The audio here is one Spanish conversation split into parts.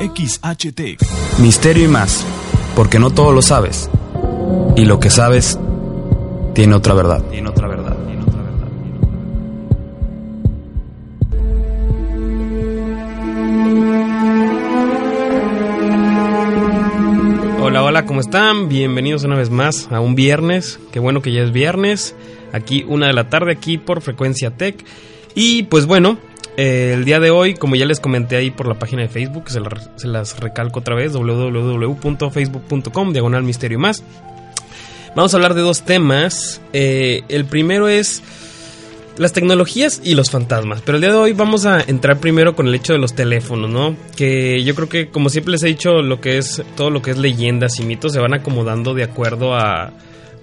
XHT. Misterio y más, porque no todo lo sabes. Y lo que sabes tiene otra verdad. Tiene otra verdad. Tiene otra verdad. Hola, hola, ¿cómo están? Bienvenidos una vez más a un viernes. Qué bueno que ya es viernes. Aquí una de la tarde, aquí por Frecuencia Tech. Y pues bueno, eh, el día de hoy, como ya les comenté ahí por la página de Facebook, se, se las recalco otra vez, www.facebook.com, diagonal misterio más. Vamos a hablar de dos temas. Eh, el primero es las tecnologías y los fantasmas. Pero el día de hoy vamos a entrar primero con el hecho de los teléfonos, ¿no? Que yo creo que, como siempre les he dicho, lo que es todo lo que es leyendas y mitos se van acomodando de acuerdo a,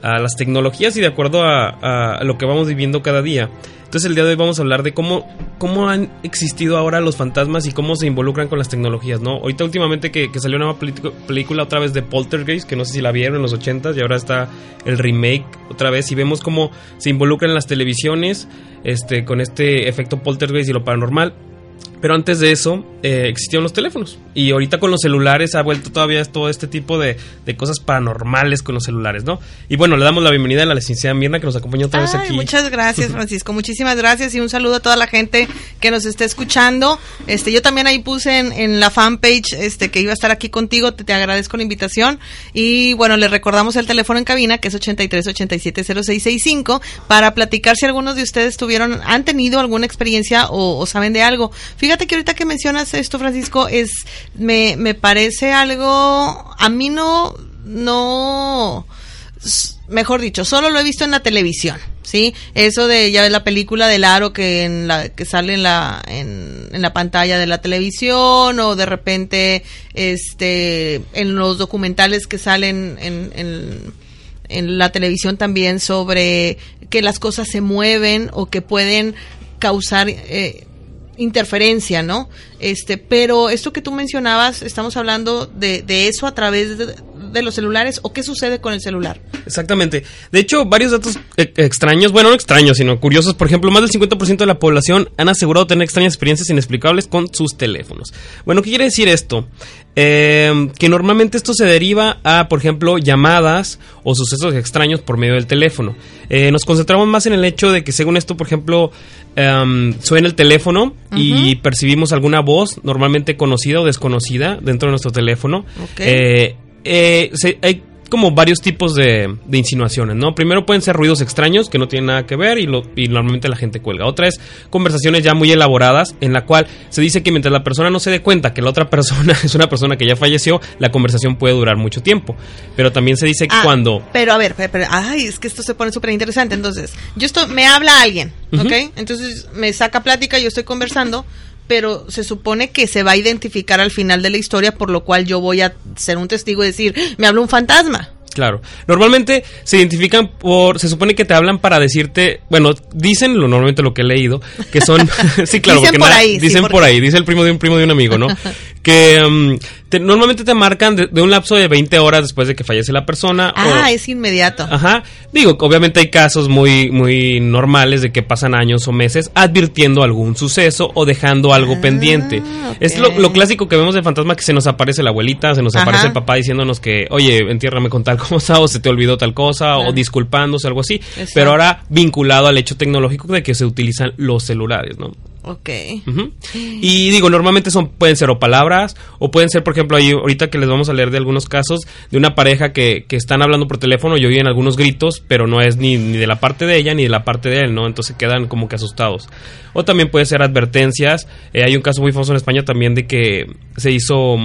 a las tecnologías y de acuerdo a, lo que vamos viviendo cada día. Entonces el día de hoy vamos a hablar de cómo, cómo han existido ahora los fantasmas y cómo se involucran con las tecnologías, ¿no? Ahorita últimamente que, salió una nueva película- película otra vez de Poltergeist, que no sé si la vieron en los 80s y ahora está el remake otra vez y vemos cómo se involucran las televisiones este, con este efecto Poltergeist y lo paranormal. Pero antes de eso eh, existían los teléfonos. Y ahorita con los celulares ha vuelto todavía todo este tipo de, de cosas paranormales con los celulares, ¿no? Y bueno, le damos la bienvenida a la licenciada Mirna que nos acompaña otra vez aquí. Muchas gracias, Francisco. Muchísimas gracias y un saludo a toda la gente que nos esté escuchando. Este, yo también ahí puse en, en la fanpage este que iba a estar aquí contigo. Te, te agradezco la invitación y bueno, les recordamos el teléfono en cabina que es 83 87 0665 para platicar si algunos de ustedes tuvieron han tenido alguna experiencia o, o saben de algo. Fíjate que ahorita que mencionas esto, Francisco, es me me parece algo a mí no no mejor dicho, solo lo he visto en la televisión, ¿sí? Eso de, ya ves la película del aro que en la, que sale en la, en, en la pantalla de la televisión, o de repente, este, en los documentales que salen en, en, en la televisión también sobre que las cosas se mueven o que pueden causar, eh, interferencia, ¿no? Este, pero esto que tú mencionabas, estamos hablando de, de eso a través de, de los celulares o qué sucede con el celular. Exactamente. De hecho, varios datos eh, extraños, bueno, no extraños, sino curiosos. Por ejemplo, más del 50% de la población han asegurado tener extrañas experiencias inexplicables con sus teléfonos. Bueno, ¿qué quiere decir esto? Eh, que normalmente esto se deriva a, por ejemplo, llamadas o sucesos extraños por medio del teléfono. Eh, nos concentramos más en el hecho de que, según esto, por ejemplo, em, suena el teléfono y percibimos alguna voz, normalmente conocida o desconocida, dentro de nuestro teléfono. Ok. Eh, eh, se- hay como varios tipos de, de insinuaciones, ¿no? Primero pueden ser ruidos extraños que no tienen nada que ver y, lo, y normalmente la gente cuelga. Otra es conversaciones ya muy elaboradas en la cual se dice que mientras la persona no se dé cuenta que la otra persona es una persona que ya falleció, la conversación puede durar mucho tiempo. Pero también se dice que Ah, cuando... Pero a ver, pero- pero- ay, es que esto se pone súper interesante. Entonces, yo estoy, me habla alguien, ¿ok? Entonces me saca plática, yo estoy conversando, pero se supone que se va a identificar al final de la historia, por lo cual yo voy a ser un testigo y decir, me habla un fantasma. Claro. Normalmente se identifican por. Se supone que te hablan para decirte. Bueno, dicen lo, normalmente lo que he leído. Que son. sí, claro, Dicen porque por nada- ahí, sí, Dicen porque- por ahí. Dice el primo de un primo de un amigo, ¿no? que mm, te- normalmente te marcan de, de un lapso de 20 horas después de que fallece la persona. Ah, o- es inmediato. Ajá. Digo, obviamente hay casos muy, muy normales de que pasan años o meses advirtiendo algún suceso o dejando algo Ah, pendiente. Es lo, lo clásico que vemos de fantasma que se nos aparece la abuelita, se nos Ajá. aparece el papá diciéndonos que, oye, entiérrame con tal cosa o se te olvidó tal cosa o disculpándose, algo así. Exacto. Pero ahora vinculado al hecho tecnológico de que se utilizan los celulares, ¿no? Ok. Y digo, normalmente son pueden ser o palabras o pueden ser, por ejemplo, ahí ahorita que les vamos a leer de algunos casos de una pareja que, que están hablando por teléfono y oyen algunos gritos, pero no es ni, ni de la parte de ella ni de la parte de él, ¿no? Entonces quedan como que asustados. O también puede ser advertencias. Eh, hay un caso muy famoso en España también de que se hizo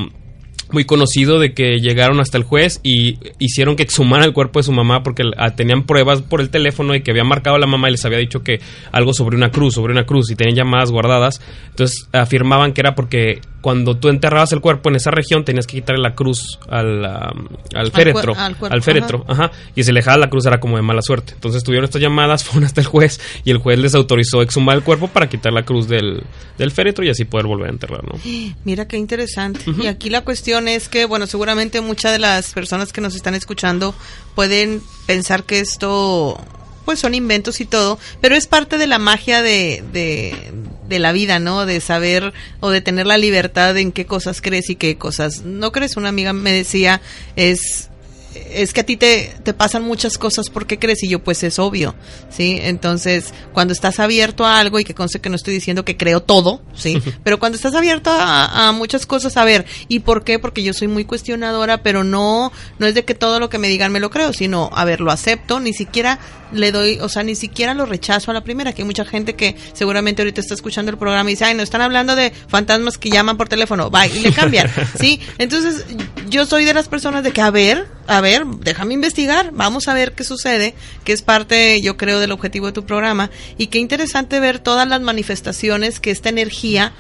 muy conocido de que llegaron hasta el juez y hicieron que exhumara el cuerpo de su mamá porque ah, tenían pruebas por el teléfono y que había marcado a la mamá y les había dicho que algo sobre una cruz, sobre una cruz y tenían llamadas guardadas. Entonces afirmaban que era porque cuando tú enterrabas el cuerpo en esa región tenías que quitarle la cruz al, um, al féretro. cuer- al cuerpo, al féretro, ajá. Y si le dejabas la cruz era como de mala suerte. Entonces tuvieron estas llamadas, fueron hasta el juez y el juez les autorizó exhumar el cuerpo para quitar la cruz del, del féretro y así poder volver a enterrar, ¿no? Mira qué interesante. Y aquí la cuestión es que, bueno, seguramente muchas de las personas que nos están escuchando pueden pensar que esto, pues son inventos y todo, pero es parte de la magia de, de, de la vida, ¿no? De saber o de tener la libertad en qué cosas crees y qué cosas no crees. Una amiga me decía, es es que a ti te, te pasan muchas cosas porque crees y yo pues es obvio, ¿sí? Entonces, cuando estás abierto a algo y que conste que no estoy diciendo que creo todo, ¿sí? Pero cuando estás abierto a, a muchas cosas, a ver, ¿y por qué? Porque yo soy muy cuestionadora, pero no, no es de que todo lo que me digan me lo creo, sino, a ver, lo acepto, ni siquiera le doy, o sea, ni siquiera lo rechazo a la primera, que hay mucha gente que seguramente ahorita está escuchando el programa y dice, ay, no están hablando de fantasmas que llaman por teléfono, va, y le cambian, ¿sí? Entonces, yo soy de las personas de que, a ver, a ver, déjame investigar, vamos a ver qué sucede, que es parte, yo creo, del objetivo de tu programa, y qué interesante ver todas las manifestaciones que esta energía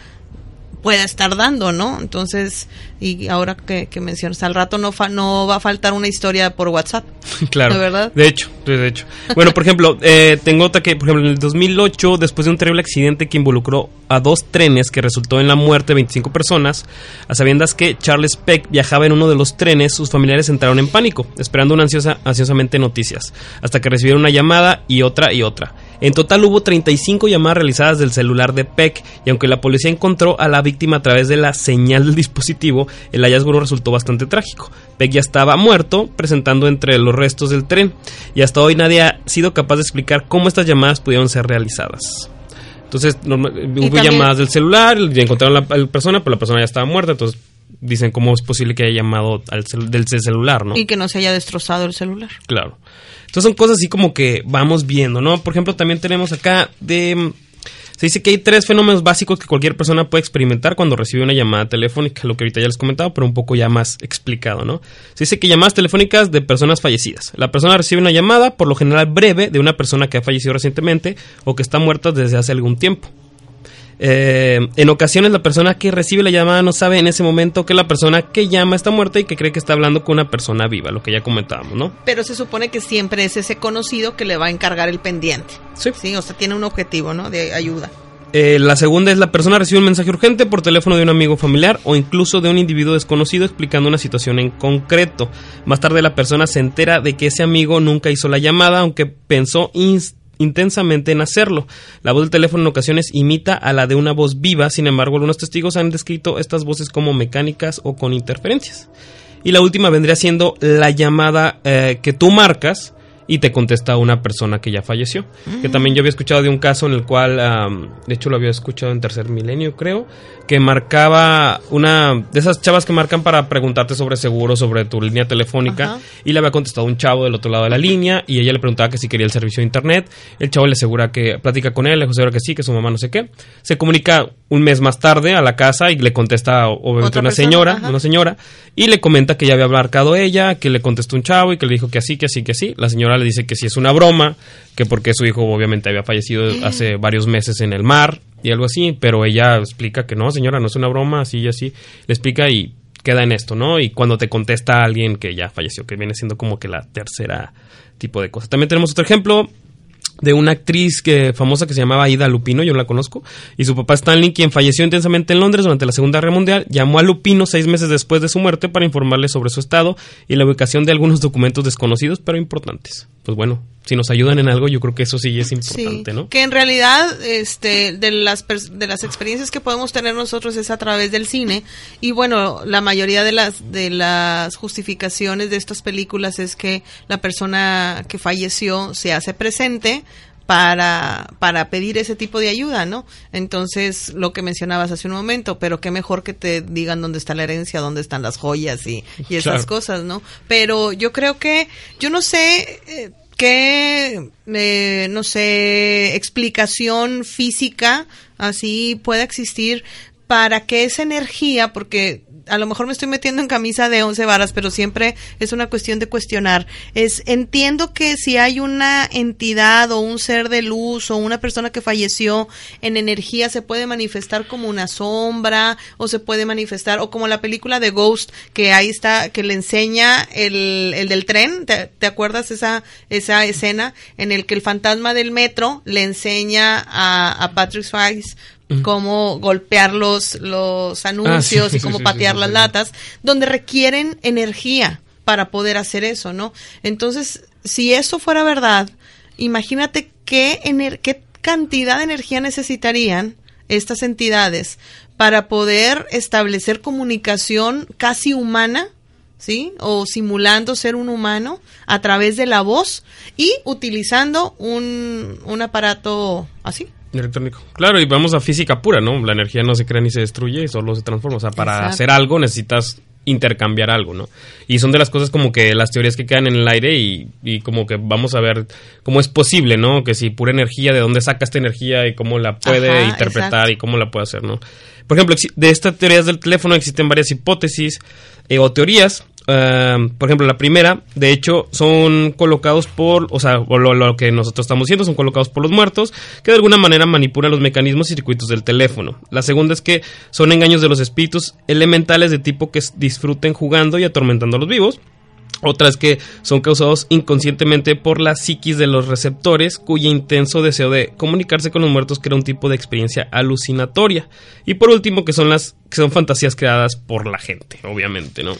pueda estar dando, ¿no? Entonces, y ahora que, que mencionas, al rato no, fa- no va a faltar una historia por WhatsApp. Claro. ¿De verdad? De hecho, de hecho. Bueno, por ejemplo, eh, tengo otra que, por ejemplo, en el 2008, después de un terrible accidente que involucró a dos trenes que resultó en la muerte de 25 personas, a sabiendas que Charles Peck viajaba en uno de los trenes, sus familiares entraron en pánico, esperando una ansiosa, ansiosamente noticias, hasta que recibieron una llamada y otra y otra. En total hubo 35 llamadas realizadas del celular de Peck y aunque la policía encontró a la víctima a través de la señal del dispositivo, el hallazgo no resultó bastante trágico. Peck ya estaba muerto, presentando entre los restos del tren, y hasta hoy nadie ha sido capaz de explicar cómo estas llamadas pudieron ser realizadas. Entonces, hubo también- llamadas del celular, encontraron a la, a la persona, pero la persona ya estaba muerta, entonces dicen cómo es posible que haya llamado al cel- del celular, ¿no? Y que no se haya destrozado el celular. Claro. Entonces son cosas así como que vamos viendo, ¿no? Por ejemplo, también tenemos acá de... mm, Se dice que hay tres fenómenos básicos que cualquier persona puede experimentar cuando recibe una llamada telefónica, lo que ahorita ya les comentaba, pero un poco ya más explicado, ¿no? Se dice que llamadas telefónicas de personas fallecidas. La persona recibe una llamada, por lo general breve, de una persona que ha fallecido recientemente o que está muerta desde hace algún tiempo. Eh, en ocasiones la persona que recibe la llamada no sabe en ese momento que la persona que llama está muerta y que cree que está hablando con una persona viva, lo que ya comentábamos, ¿no? Pero se supone que siempre es ese conocido que le va a encargar el pendiente. Sí. Sí, o sea, tiene un objetivo, ¿no? De ayuda. Eh, la segunda es la persona recibe un mensaje urgente por teléfono de un amigo familiar o incluso de un individuo desconocido explicando una situación en concreto. Más tarde la persona se entera de que ese amigo nunca hizo la llamada aunque pensó ins- intensamente en hacerlo. La voz del teléfono en ocasiones imita a la de una voz viva, sin embargo algunos testigos han descrito estas voces como mecánicas o con interferencias. Y la última vendría siendo la llamada eh, que tú marcas y te contesta una persona que ya falleció. Que también yo había escuchado de un caso en el cual, de hecho lo había escuchado en tercer milenio creo, que marcaba una de esas chavas que marcan para preguntarte sobre seguro, sobre tu línea telefónica, y le había contestado un chavo del otro lado de la línea y ella le preguntaba que si quería el servicio de internet. El chavo le asegura que platica con él, le asegura que sí, que su mamá no sé qué. Se comunica un mes más tarde a la casa y le contesta obviamente una persona, señora, ajá. una señora, y le comenta que ya había marcado ella, que le contestó un chavo y que le dijo que así, que así, que así. La señora le dice que sí es una broma, que porque su hijo obviamente había fallecido hace varios meses en el mar y algo así, pero ella explica que no, señora, no es una broma, así y así. Le explica y queda en esto, ¿no? Y cuando te contesta alguien que ya falleció, que viene siendo como que la tercera tipo de cosa. También tenemos otro ejemplo de una actriz que, famosa que se llamaba Ida Lupino, yo la conozco, y su papá Stanley, quien falleció intensamente en Londres durante la Segunda Guerra Mundial, llamó a Lupino seis meses después de su muerte para informarle sobre su estado y la ubicación de algunos documentos desconocidos pero importantes. Pues bueno, si nos ayudan en algo, yo creo que eso sí es importante, sí, ¿no? que en realidad este de las de las experiencias que podemos tener nosotros es a través del cine y bueno la mayoría de las de las justificaciones de estas películas es que la persona que falleció se hace presente para, para pedir ese tipo de ayuda, ¿no? Entonces, lo que mencionabas hace un momento, pero qué mejor que te digan dónde está la herencia, dónde están las joyas y, y esas Claro. cosas, ¿no? Pero yo creo que, yo no sé eh, qué, eh, no sé, explicación física así pueda existir para que esa energía, porque a lo mejor me estoy metiendo en camisa de once varas, pero siempre es una cuestión de cuestionar. Es, entiendo que si hay una entidad o un ser de luz o una persona que falleció en energía, se puede manifestar como una sombra o se puede manifestar, o como la película de Ghost, que ahí está, que le enseña el, el del tren, ¿te, acuerdas esa, esa escena en el que el fantasma del metro le enseña a, a Patrick Swayze cómo golpear los, los anuncios Ah, sí, y cómo sí, sí, patear sí, las sí. latas, donde requieren energía para poder hacer eso, ¿no? Entonces, si eso fuera verdad, imagínate qué, ener- qué cantidad de energía necesitarían estas entidades para poder establecer comunicación casi humana, ¿sí? O simulando ser un humano a través de la voz y utilizando un, un aparato así. Electrónico. Claro, y vamos a física pura, ¿no? La energía no se crea ni se destruye, solo se transforma. O sea, para Exacto. hacer algo necesitas intercambiar algo, ¿no? Y son de las cosas como que las teorías que quedan en el aire y, y como que vamos a ver cómo es posible, ¿no? Que si pura energía, de dónde saca esta energía y cómo la puede Ajá, interpretar exacto. y cómo la puede hacer, ¿no? Por ejemplo, de estas teorías del teléfono existen varias hipótesis eh, o teorías. Ah, por ejemplo, la primera, de hecho, son colocados por, o sea, lo, lo que nosotros estamos haciendo, son colocados por los muertos, que de alguna manera manipulan los mecanismos y circuitos del teléfono. La segunda es que son engaños de los espíritus elementales de tipo que disfruten jugando y atormentando a los vivos. Otra es que son causados inconscientemente por la psiquis de los receptores, cuyo intenso deseo de comunicarse con los muertos crea un tipo de experiencia alucinatoria. Y por último, que son las que son fantasías creadas por la gente, obviamente, ¿no?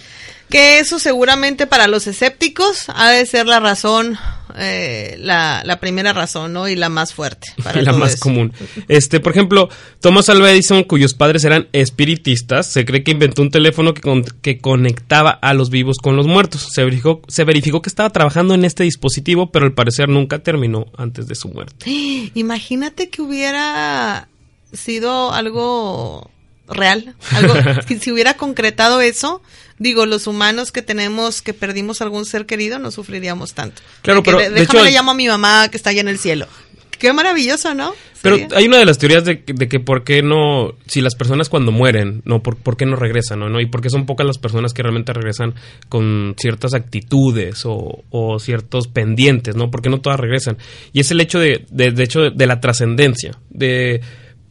Que eso seguramente para los escépticos ha de ser la razón, eh, la, la primera razón, ¿no? Y la más fuerte. Para y la todo más eso. común. Este, por ejemplo, Thomas Alva Edison, cuyos padres eran espiritistas, se cree que inventó un teléfono que, con- que conectaba a los vivos con los muertos. Se verificó, se verificó que estaba trabajando en este dispositivo, pero al parecer nunca terminó antes de su muerte. Imagínate que hubiera sido algo real, algo si, si hubiera concretado eso, digo, los humanos que tenemos que perdimos algún ser querido no sufriríamos tanto. Claro, que pero, de- déjame hecho, le llamo a mi mamá que está allá en el cielo. Qué maravilloso, ¿no? Pero Sería. hay una de las teorías de, que- de que por qué no, si las personas cuando mueren, no, por, por qué no regresan, ¿no? ¿no? Y por qué son pocas las personas que realmente regresan con ciertas actitudes o, o ciertos pendientes, ¿no? Porque no todas regresan. Y es el hecho de, de, de hecho, de la trascendencia, de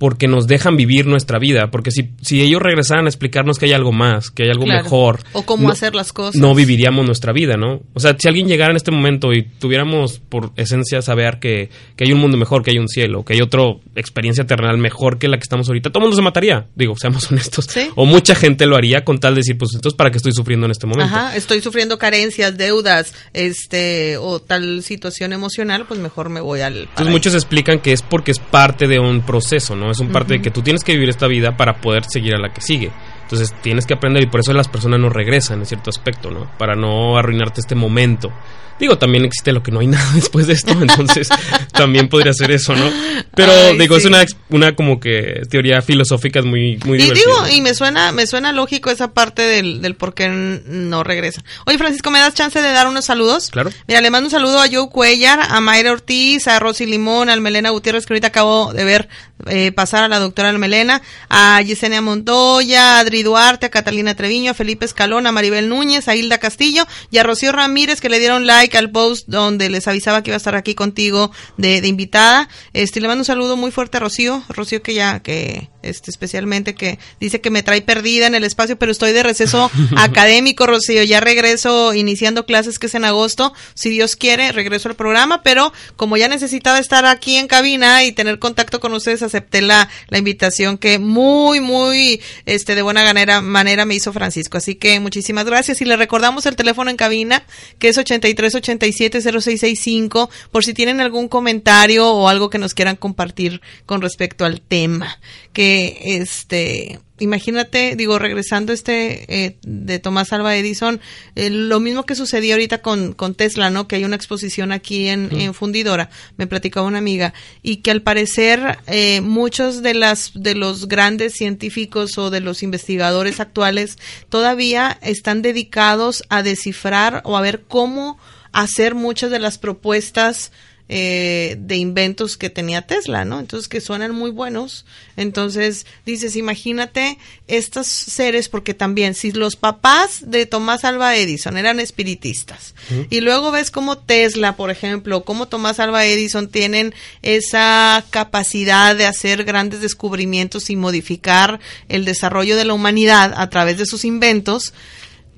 porque nos dejan vivir nuestra vida, porque si, si ellos regresaran a explicarnos que hay algo más, que hay algo Claro. mejor, O cómo no- hacer las cosas. no viviríamos nuestra vida, ¿no? O sea, si alguien llegara en este momento y tuviéramos por esencia saber que, que hay un mundo mejor, que hay un cielo, que hay otra experiencia terrenal mejor que la que estamos ahorita, todo el mundo se mataría, digo, seamos honestos. Sí. O mucha gente lo haría con tal de decir, pues entonces, ¿para qué estoy sufriendo en este momento? Ajá, estoy sufriendo carencias, deudas, este, o tal situación emocional, pues mejor me voy al. Entonces muchos explican que es porque es parte de un proceso, ¿no? Es un parte de que tú tienes que vivir esta vida para poder seguir a la que sigue. Entonces tienes que aprender y por eso las personas no regresan en cierto aspecto, ¿no? Para no arruinarte este momento. Digo, también existe lo que no hay nada después de esto, entonces también podría ser eso, ¿no? Pero Ay, digo, es una, una como que teoría filosófica es muy, muy Y divertida. digo, y me suena, me suena lógico esa parte del, del por qué no regresa. Oye, Francisco, ¿me das chance de dar unos saludos? Claro. Mira, le mando un saludo a Joe Cuellar, a Mayra Ortiz, a Rosy Limón, al Melena Gutiérrez, que ahorita acabo de ver eh, pasar a la doctora Melena, a Yesenia Montoya, a Adri Duarte, a Catalina Treviño, a Felipe Escalón, a Maribel Núñez, a Hilda Castillo y a Rocío Ramírez, que le dieron like al post donde les avisaba que iba a estar aquí contigo de, de invitada. Este, le mando un saludo muy fuerte a Rocío, Rocío que ya, que, este, especialmente que dice que me trae perdida en el espacio, pero estoy de receso académico, Rocío, ya regreso iniciando clases que es en agosto, si Dios quiere, regreso al programa, pero como ya necesitaba estar aquí en cabina y tener contacto con ustedes, acepté la, la invitación que muy, muy, este, de buena manera, manera me hizo Francisco, así que muchísimas gracias. Y le recordamos el teléfono en cabina, que es 83 87 0665, por si tienen algún comentario o algo que nos quieran compartir con respecto al tema, que este, imagínate, digo, regresando este eh, de Tomás Alba Edison, eh, lo mismo que sucedió ahorita con, con Tesla, ¿no? Que hay una exposición aquí en, en Fundidora, me platicaba una amiga, y que al parecer eh, muchos de las de los grandes científicos o de los investigadores actuales todavía están dedicados a descifrar o a ver cómo hacer muchas de las propuestas eh, de inventos que tenía Tesla, ¿no? Entonces que suenan muy buenos. Entonces dices, imagínate estos seres, porque también si los papás de Tomás Alba Edison eran espiritistas y luego ves como Tesla, por ejemplo, como Tomás Alba Edison tienen esa capacidad de hacer grandes descubrimientos y modificar el desarrollo de la humanidad a través de sus inventos,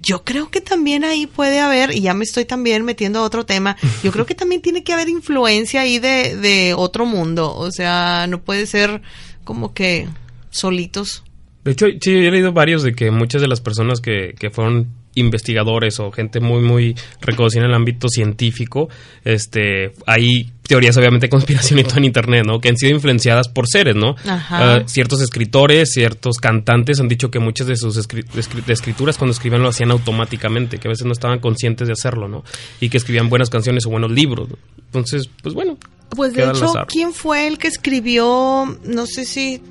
yo creo que también ahí puede haber, y ya me estoy también metiendo a otro tema, yo creo que también tiene que haber influencia ahí de, de otro mundo, o sea, no puede ser como que solitos. De hecho, sí, yo he leído varios de que muchas de las personas que, que fueron investigadores o gente muy muy reconocida en el ámbito científico, este, hay teorías obviamente de conspiración y todo en internet, ¿no? Que han sido influenciadas por seres, ¿no? Ajá. Eh, ciertos escritores, ciertos cantantes han dicho que muchas de sus escri- de escrituras cuando escribían lo hacían automáticamente, que a veces no estaban conscientes de hacerlo, ¿no? Y que escribían buenas canciones o buenos libros. Entonces, pues bueno. Pues de hecho. ¿quién fue el que escribió, no sé si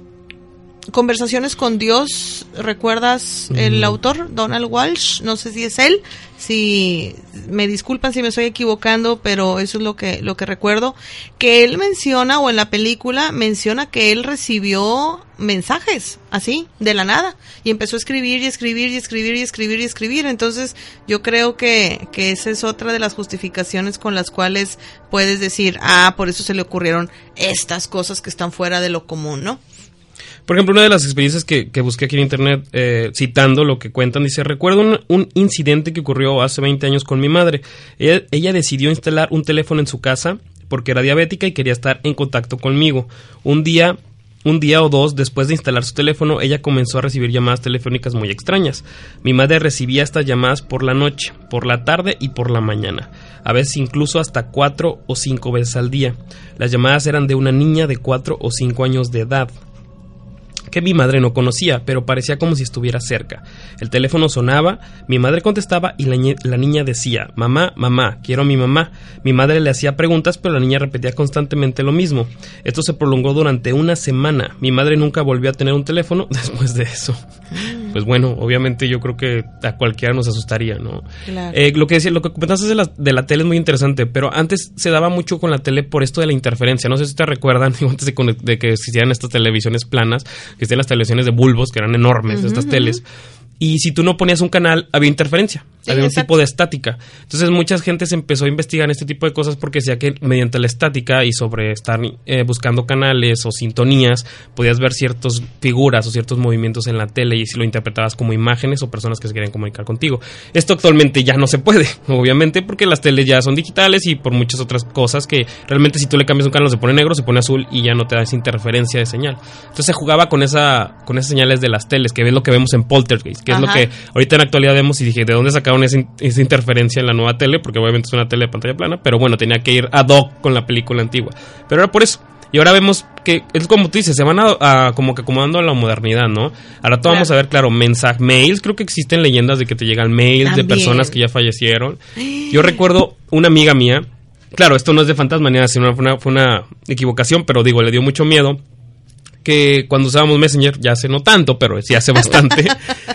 Conversaciones con Dios, ¿recuerdas el autor? Donald Walsh, no sé si es él, si me disculpan si me estoy equivocando, pero eso es lo que lo que recuerdo, que él menciona o en la película menciona que él recibió mensajes así, de la nada, y empezó a escribir y escribir y escribir y escribir y escribir, entonces yo creo que, que esa es otra de las justificaciones con las cuales puedes decir, ah, por eso se le ocurrieron estas cosas que están fuera de lo común, ¿no? Por ejemplo, una de las experiencias que, que busqué aquí en internet, eh, citando lo que cuentan, dice, recuerdo un, un incidente que ocurrió hace 20 años con mi madre. Ella, ella decidió instalar un teléfono en su casa porque era diabética y quería estar en contacto conmigo. Un día, un día o dos después de instalar su teléfono, ella comenzó a recibir llamadas telefónicas muy extrañas. Mi madre recibía estas llamadas por la noche, por la tarde y por la mañana. A veces incluso hasta cuatro o cinco veces al día. Las llamadas eran de una niña de cuatro o cinco años de edad que mi madre no conocía, pero parecía como si estuviera cerca. El teléfono sonaba, mi madre contestaba y la, la niña decía, mamá, mamá, quiero a mi mamá. Mi madre le hacía preguntas, pero la niña repetía constantemente lo mismo. Esto se prolongó durante una semana. Mi madre nunca volvió a tener un teléfono después de eso. Pues bueno, obviamente yo creo que a cualquiera nos asustaría, ¿no? Claro. Eh, lo que decía, lo que comentaste de la, de la tele es muy interesante, pero antes se daba mucho con la tele por esto de la interferencia. No sé si te recuerdan, digo, antes de, de que existieran estas televisiones planas, que existían las televisiones de bulbos, que eran enormes, estas teles. Y si tú no ponías un canal, había interferencia. Sí, había un exacto. tipo de estática. Entonces, mucha gente se empezó a investigar en este tipo de cosas porque decía que mediante la estática y sobre estar eh, buscando canales o sintonías, podías ver ciertas figuras o ciertos movimientos en la tele y si lo interpretabas como imágenes o personas que se querían comunicar contigo. Esto actualmente ya no se puede, obviamente, porque las teles ya son digitales y por muchas otras cosas que realmente si tú le cambias un canal se pone negro, se pone azul y ya no te da esa interferencia de señal. Entonces se jugaba con esa con esas señales de las teles, que es lo que vemos en Poltergeist, que es lo que ahorita en la actualidad vemos y dije, ¿de dónde sacaron esa, in- esa interferencia en la nueva tele? Porque obviamente es una tele de pantalla plana, pero bueno, tenía que ir ad hoc con la película antigua. Pero era por eso. Y ahora vemos que es como tú dices, se van a, a- como que acomodando a la modernidad, ¿no? Ahora todo vamos a ver, claro, mensajes, mails, creo que existen leyendas de que te llegan mails de personas que ya fallecieron. Yo recuerdo una amiga mía, claro, esto no es de fantasma ni nada, sino fue una, fue una equivocación, pero digo, le dio mucho miedo que cuando usábamos Messenger, ya hace no tanto, pero sí hace bastante,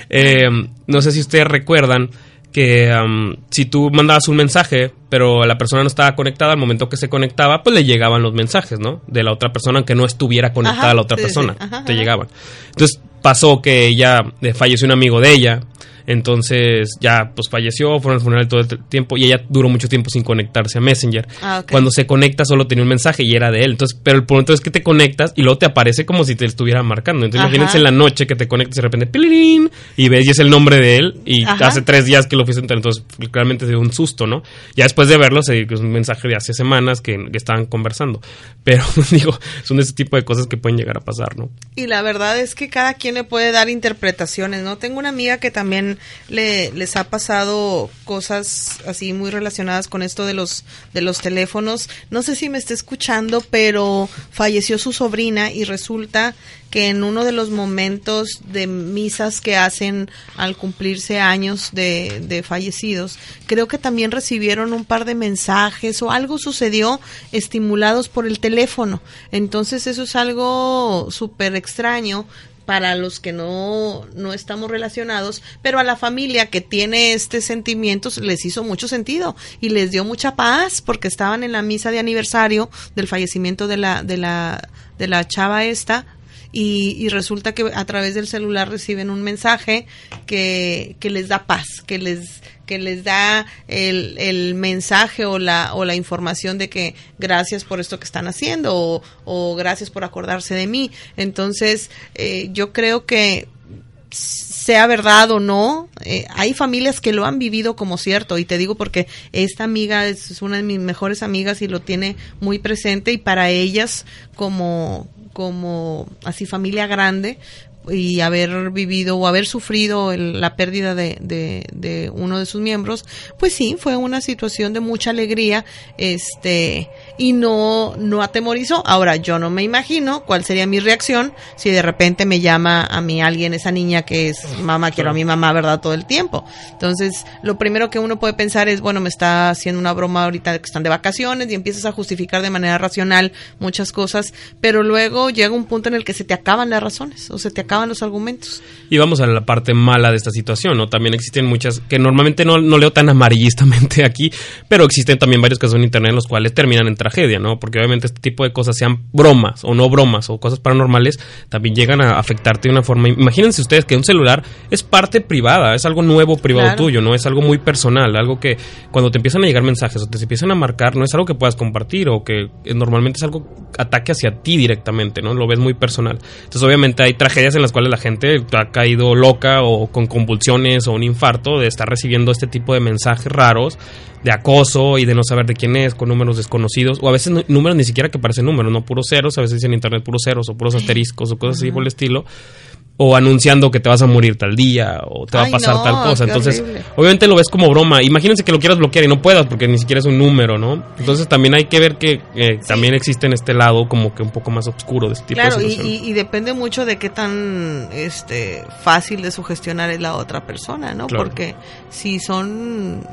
eh, no sé si ustedes recuerdan que am, si tú mandabas un mensaje, pero la persona no estaba conectada, al momento que se conectaba, pues le llegaban los mensajes, ¿no? De la otra persona, aunque no estuviera conectada Ajá, a la otra sí, sí, persona, ajá, te ajá. llegaban. Entonces pasó que ella eh, falleció un amigo de ella, entonces ya pues falleció, fueron al funeral todo el tiempo y ella duró mucho tiempo sin conectarse a Messenger. Ah. Cuando se conecta solo tenía un mensaje y era de él. Entonces, pero el punto es que te conectas y luego te aparece como si te estuviera marcando. Entonces, Ajá. imagínense en la noche que te conectas y de repente ¡pilirín! y ves y es el nombre de él y Ajá. hace tres días que lo fuiste. Entonces, claramente se dio un susto, ¿no? Ya después de verlo, se dio un mensaje de hace semanas que, que estaban conversando. Pero, digo, son ese tipo de cosas que pueden llegar a pasar, ¿no? Y la verdad es que cada quien le puede dar interpretaciones, ¿no? Tengo una amiga que también le, les ha pasado cosas así muy relacionadas con esto de los, de los teléfonos. No sé si me está escuchando, pero falleció su sobrina y resulta que en uno de los momentos de misas que hacen al cumplirse años de, de fallecidos, creo que también recibieron un par de mensajes o algo sucedió estimulados por el teléfono. Entonces eso es algo súper extraño para los que no, no estamos relacionados, pero a la familia que tiene este sentimiento les hizo mucho sentido y les dio mucha paz porque estaban en la misa de aniversario del fallecimiento de la, de la, de la chava esta, y, y, resulta que a través del celular reciben un mensaje que, que les da paz, que les, que les da el, el, mensaje o la, o la información de que gracias por esto que están haciendo o, o gracias por acordarse de mí. Entonces, eh, yo creo que sea verdad o no, eh, hay familias que lo han vivido como cierto y te digo porque esta amiga es una de mis mejores amigas y lo tiene muy presente y para ellas como como así familia grande y haber vivido o haber sufrido el, la pérdida de, de, de, uno de sus miembros, pues sí, fue una situación de mucha alegría, este, y no, no atemorizó. Ahora, yo no me imagino cuál sería mi reacción si de repente me llama a mí alguien, esa niña que es mamá, quiero a mi mamá, ¿verdad? Todo el tiempo. Entonces, lo primero que uno puede pensar es, bueno, me está haciendo una broma ahorita que están de vacaciones y empiezas a justificar de manera racional muchas cosas, pero luego llega un punto en el que se te acaban las razones o se te acaban los argumentos. Y vamos a la parte mala de esta situación, ¿no? También existen muchas, que normalmente no, no leo tan amarillistamente aquí, pero existen también varios casos en Internet en los cuales terminan en tragedia, ¿no? Porque obviamente este tipo de cosas, sean bromas o no bromas o cosas paranormales, también llegan a afectarte de una forma. Imagínense ustedes que un celular es parte privada, es algo nuevo privado claro. tuyo, ¿no? Es algo muy personal, algo que cuando te empiezan a llegar mensajes o te empiezan a marcar, no es algo que puedas compartir o que normalmente es algo ataque hacia ti directamente, ¿no? Lo ves muy personal. Entonces, obviamente hay tragedias en las cuales la gente ha caído loca o con convulsiones o un infarto de estar recibiendo este tipo de mensajes raros de acoso y de no saber de quién es, con números desconocidos, o a veces números ni siquiera que parecen números, no puros ceros, a veces en internet puros ceros o puros asteriscos o cosas así por el estilo, o anunciando que te vas a morir tal día o te va Ay, a pasar no, tal cosa. Entonces, horrible. obviamente lo ves como broma. Imagínense que lo quieras bloquear y no puedas porque ni siquiera es un número, ¿no? Entonces también hay que ver que eh, también existe en este lado como que un poco más oscuro de este tipo Claro, de y, situaciones. y- y depende mucho de qué tan este fácil de sugestionar es la otra persona, ¿no? Claro. Porque si son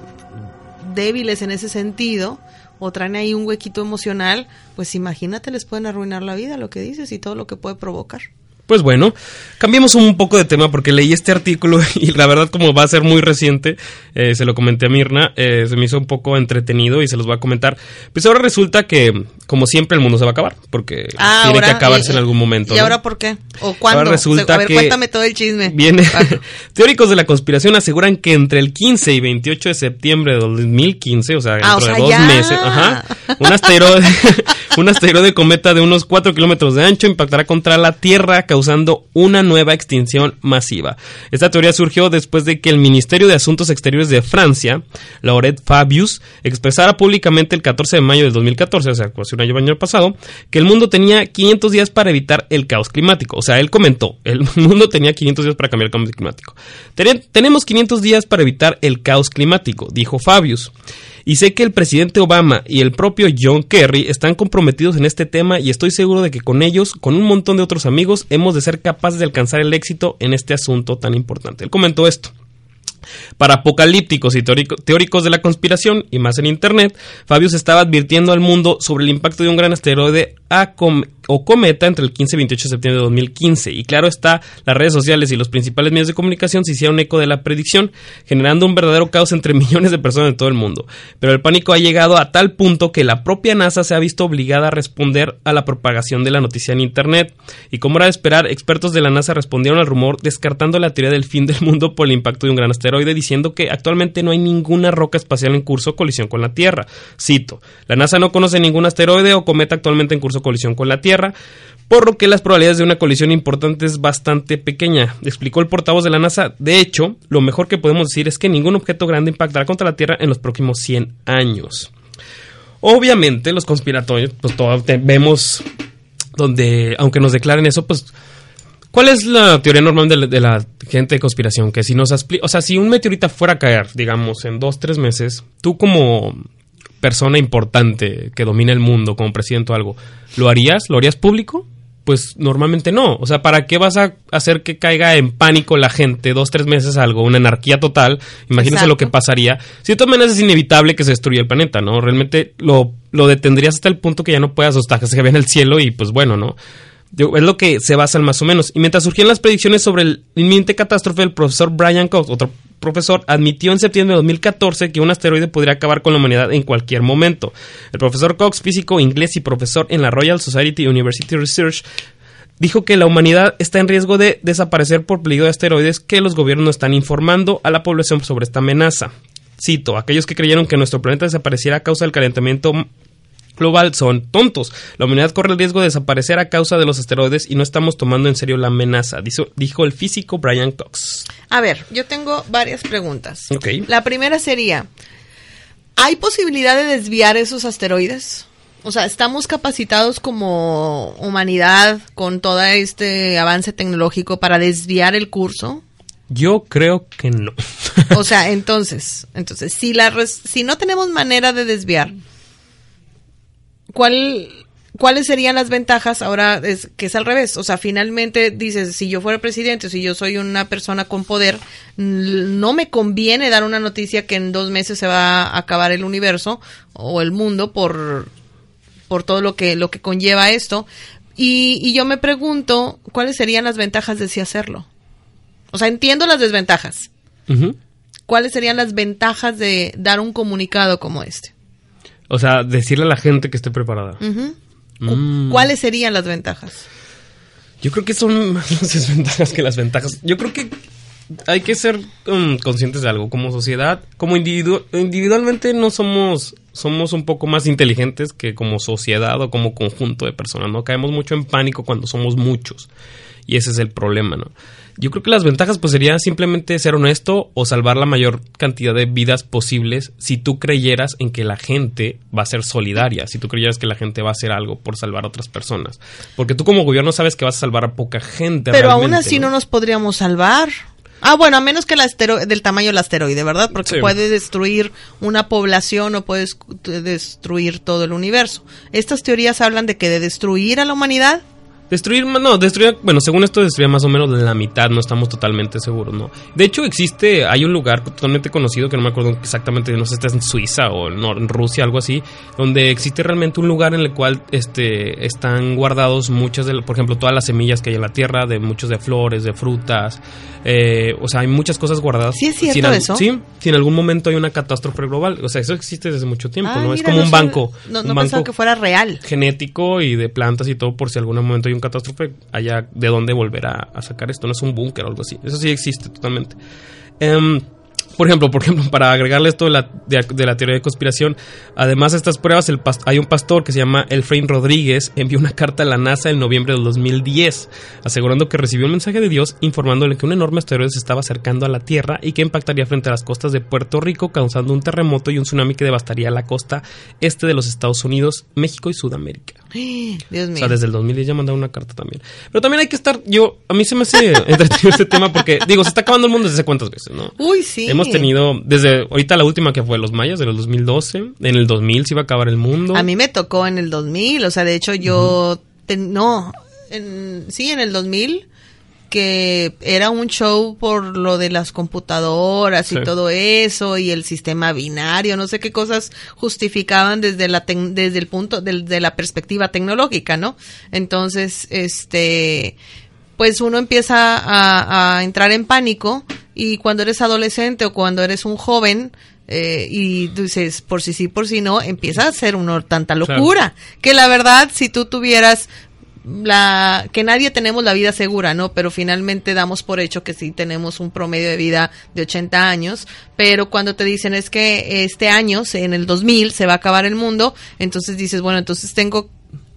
débiles en ese sentido o traen ahí un huequito emocional, pues imagínate, les pueden arruinar la vida, lo que dices y todo lo que puede provocar. Pues bueno, cambiemos un poco de tema porque leí este artículo y la verdad como va a ser muy reciente, eh, se lo comenté a Mirna, eh, se me hizo un poco entretenido y se los voy a comentar. Pues ahora resulta que, como siempre, el mundo se va a acabar porque Ah, tiene ahora, que acabarse y- en algún momento. ¿Y ¿no? ahora por qué? ¿O cuándo? Ahora resulta a ver, que cuéntame todo el chisme. Viene. Ah, Teóricos de la conspiración aseguran que entre el 15 y 28 de septiembre de 2015, o sea, dentro Ah, o sea, de dos ya. meses, ajá, un asteroide, un asteroide cometa de unos 4 kilómetros de ancho impactará contra la Tierra, causando una nueva extinción masiva. Esta teoría surgió después de que el Ministerio de Asuntos Exteriores de Francia, Laurent Fabius, expresara públicamente el 14 de mayo del 2014, o sea, hace un año, pasado, que el mundo tenía 500 días para evitar el caos climático. O sea, él comentó, el mundo tenía 500 días para cambiar el cambio climático. Tene- Tenemos 500 días para evitar el caos climático, dijo Fabius. Y sé que el presidente Obama y el propio John Kerry están comprometidos en este tema y estoy seguro de que con ellos, con un montón de otros amigos, hemos de ser capaces de alcanzar el éxito en este asunto tan importante. Él comentó esto. Para apocalípticos y teórico- teóricos de la conspiración, y más en Internet, Fabius estaba advirtiendo al mundo sobre el impacto de un gran asteroide a o cometa entre el 15 y 28 de septiembre de 2015. Y claro está, las redes sociales y los principales medios de comunicación se hicieron eco de la predicción, generando un verdadero caos entre millones de personas de todo el mundo. Pero el pánico ha llegado a tal punto que la propia NASA se ha visto obligada a responder a la propagación de la noticia en Internet. Y como era de esperar, expertos de la NASA respondieron al rumor descartando la teoría del fin del mundo por el impacto de un gran asteroide, diciendo que actualmente no hay ninguna roca espacial en curso colisión con la Tierra. Cito, la NASA no conoce ningún asteroide o cometa actualmente en curso colisión con la Tierra, por lo que las probabilidades de una colisión importante es bastante pequeña, explicó el portavoz de la NASA. De hecho, lo mejor que podemos decir es que ningún objeto grande impactará contra la Tierra en los próximos 100 años. Obviamente, los conspiratorios, pues todo, te- vemos donde, aunque nos declaren eso, pues ¿Cuál es la teoría normal de la, de la gente de conspiración? Que si nos explica, o sea, si un meteorita fuera a caer, digamos, en dos, tres meses, tú como persona importante que domina el mundo, como presidente o algo, ¿lo harías? ¿Lo harías público? Pues normalmente no. O sea, ¿para qué vas a hacer que caiga en pánico la gente dos, tres meses algo? Una anarquía total. Imagínense Exacto. lo que pasaría. Si de todas maneras es inevitable que se destruya el planeta, ¿no? Realmente lo, lo detendrías hasta el punto que ya no puedas hasta que se vea en el cielo y pues bueno, ¿no? Es lo que se basan más o menos. Y mientras surgían las predicciones sobre el inminente catástrofe, el profesor Brian Cox, otro profesor, admitió en septiembre de 2014 que un asteroide podría acabar con la humanidad en cualquier momento. El profesor Cox, físico inglés y profesor en la Royal Society University Research, dijo que la humanidad está en riesgo de desaparecer por peligro de asteroides que los gobiernos no están informando a la población sobre esta amenaza. Cito, aquellos que creyeron que nuestro planeta desapareciera a causa del calentamiento global son tontos. La humanidad corre el riesgo de desaparecer a causa de los asteroides y no estamos tomando en serio la amenaza, dijo, dijo el físico Brian Cox. A ver, yo tengo varias preguntas. Ok. La primera sería, ¿hay posibilidad de desviar esos asteroides? O sea, ¿estamos capacitados como humanidad con todo este avance tecnológico para desviar el curso? Yo creo que no. O sea, entonces, entonces si la res- si no tenemos manera de desviar, ¿cuál cuáles serían las ventajas ahora es que es al revés? O sea, finalmente dices, si yo fuera presidente, o si yo soy una persona con poder, no me conviene dar una noticia que en dos meses se va a acabar el universo o el mundo por por todo lo que lo que conlleva esto. Y, y yo me pregunto, ¿cuáles serían las ventajas de sí hacerlo? O sea, entiendo las desventajas. ¿Cuáles serían las ventajas de dar un comunicado como este? O sea, decirle a la gente que esté preparada. Mm. ¿Cuáles serían las ventajas? Yo creo que son más las desventajas que las ventajas. Yo creo que hay que ser um, conscientes de algo. Como sociedad, como individu- individualmente no somos, somos un poco más inteligentes que como sociedad o como conjunto de personas, ¿no? Caemos mucho en pánico cuando somos muchos. Y ese es el problema, ¿no? Yo creo que las ventajas pues sería simplemente ser honesto o salvar la mayor cantidad de vidas posibles si tú creyeras en que la gente va a ser solidaria, si tú creyeras que la gente va a hacer algo por salvar a otras personas. Porque tú como gobierno sabes que vas a salvar a poca gente. Pero aún así no nos podríamos salvar. Ah, bueno, a menos que el astero- del tamaño del asteroide, ¿verdad? Porque Sí. puede destruir una población o puede destruir todo el universo. Estas teorías hablan de que de destruir a la humanidad. Destruir, no, destruir, bueno, según esto destruía más o menos la mitad, no estamos totalmente seguros, ¿no? De hecho existe, hay un lugar totalmente conocido que no me acuerdo exactamente, no sé si está en Suiza o en, Rusia, algo así, donde existe realmente un lugar en el cual este, están guardados muchas, de, por ejemplo, todas las semillas que hay en la tierra, de muchos de flores, de frutas, eh, o sea, hay muchas cosas guardadas. ¿Sí es cierto Si en eso? Sí, si en algún momento hay una catástrofe global, o sea, eso existe desde mucho tiempo, Ah, ¿no? es como un banco. No, un no banco pensaba que fuera real. genético y de plantas y todo por si algún momento hay un catástrofe haya de dónde volver a, sacar esto. No es un búnker o algo así. Eso sí existe totalmente. Em, por ejemplo, por ejemplo, para agregarle esto de la, de, de la teoría de conspiración, además de estas pruebas, el hay un pastor que se llama Elfrain Rodríguez, envió una carta a la NASA en noviembre del 2010, asegurando que recibió un mensaje de Dios informándole que un enorme asteroide se estaba acercando a la Tierra y que impactaría frente a las costas de Puerto Rico, causando un terremoto y un tsunami que devastaría la costa este de los Estados Unidos, México y Sudamérica. Dios O mío. sea, desde el 2010 ya mandaba una carta también. Pero también hay que estar, yo, a mí se me hace entretenido este tema porque, digo, se está acabando el mundo desde cuántas veces, ¿no? Uy, sí. Hemos tenido, desde ahorita la última que fue los mayas, de los 2012, en el 2000 se iba a acabar el mundo. A mí me tocó en el 2000, o sea, de hecho yo, ten- no, en- sí, en el 2000, que era un show por lo de las computadoras y Sí. todo eso, y el sistema binario, no sé qué cosas justificaban desde la desde el punto, desde la perspectiva tecnológica, ¿no? Entonces, este, pues uno empieza a, a entrar en pánico y cuando eres adolescente o cuando eres un joven eh, y dices por si sí, por si no, empieza a ser uno tanta Claro. locura que la verdad si tú tuvieras la que nadie tenemos la vida segura, ¿no? Pero finalmente damos por hecho que sí tenemos un promedio de vida de 80 años, pero cuando te dicen es que este año, en el 2000, se va a acabar el mundo, entonces dices, bueno, entonces tengo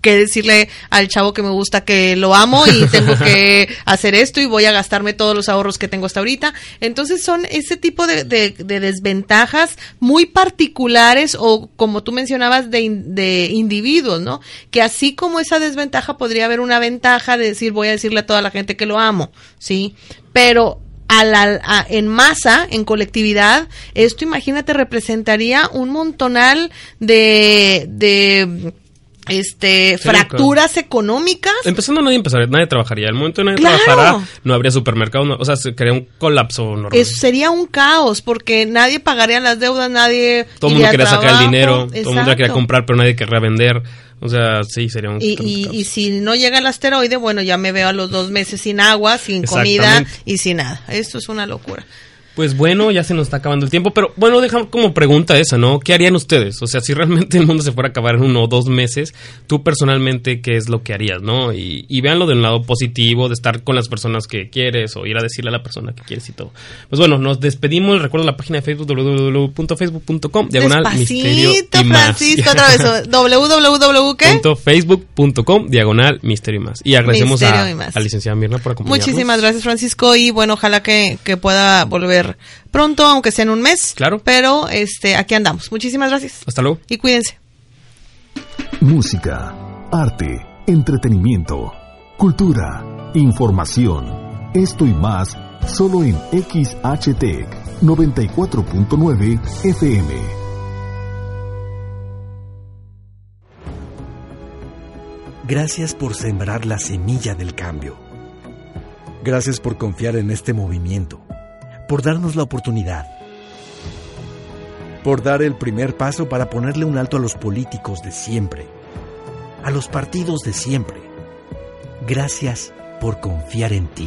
que decirle al chavo que me gusta que lo amo y tengo que hacer esto y voy a gastarme todos los ahorros que tengo hasta ahorita. Entonces son ese tipo de, de- de desventajas muy particulares o como tú mencionabas de, de individuos, ¿no? Que así como esa desventaja podría haber una ventaja de decir voy a decirle a toda la gente que lo amo, ¿sí? Pero a la, a- en masa, en colectividad, esto imagínate representaría un montonal de, de este Sí, fracturas económicas. Empezando nadie empezaría, nadie trabajaría. El momento en nadie Claro. trabajara, no habría supermercado, no- o sea, se crea un colapso normal. Eso sería un caos porque nadie pagaría las deudas, nadie todo el mundo quería sacar el trabajo. dinero, todo el mundo quería Exacto. comprar, pero nadie querría vender. O sea, sí, sería un Y, y, caos. y si no llega el asteroide, bueno, ya me veo a los dos meses sin agua, sin comida y sin nada. Esto es una locura. Pues bueno, ya se nos está acabando el tiempo, pero bueno, dejamos como pregunta esa, ¿no? ¿Qué harían ustedes? O sea, si realmente el mundo se fuera a acabar en uno o dos meses, tú personalmente, ¿qué es lo que harías, no? Y, y véanlo del lado positivo, de estar con las personas que quieres o ir a decirle a la persona que quieres y todo. Pues bueno, nos despedimos. Recuerda la página de Facebook www.facebook.com, diagonal misterio y más. Francisco, otra vez. www. ¿qué? Punto facebook.com, diagonal misterio y más. Y agradecemos a, y más. a licenciada Mirna por acompañarnos. Muchísimas gracias, Francisco, y bueno, ojalá que, que pueda volver pronto, aunque sea en un mes. Claro. Pero este, aquí andamos. Muchísimas gracias. Hasta luego. Y cuídense. Música, arte, entretenimiento, cultura, información. Esto y más solo en XHTEC 94.9 FM. Gracias por sembrar la semilla del cambio. Gracias por confiar en este movimiento, por darnos la oportunidad, por dar el primer paso para ponerle un alto a los políticos de siempre, a los partidos de siempre. Gracias por confiar en ti.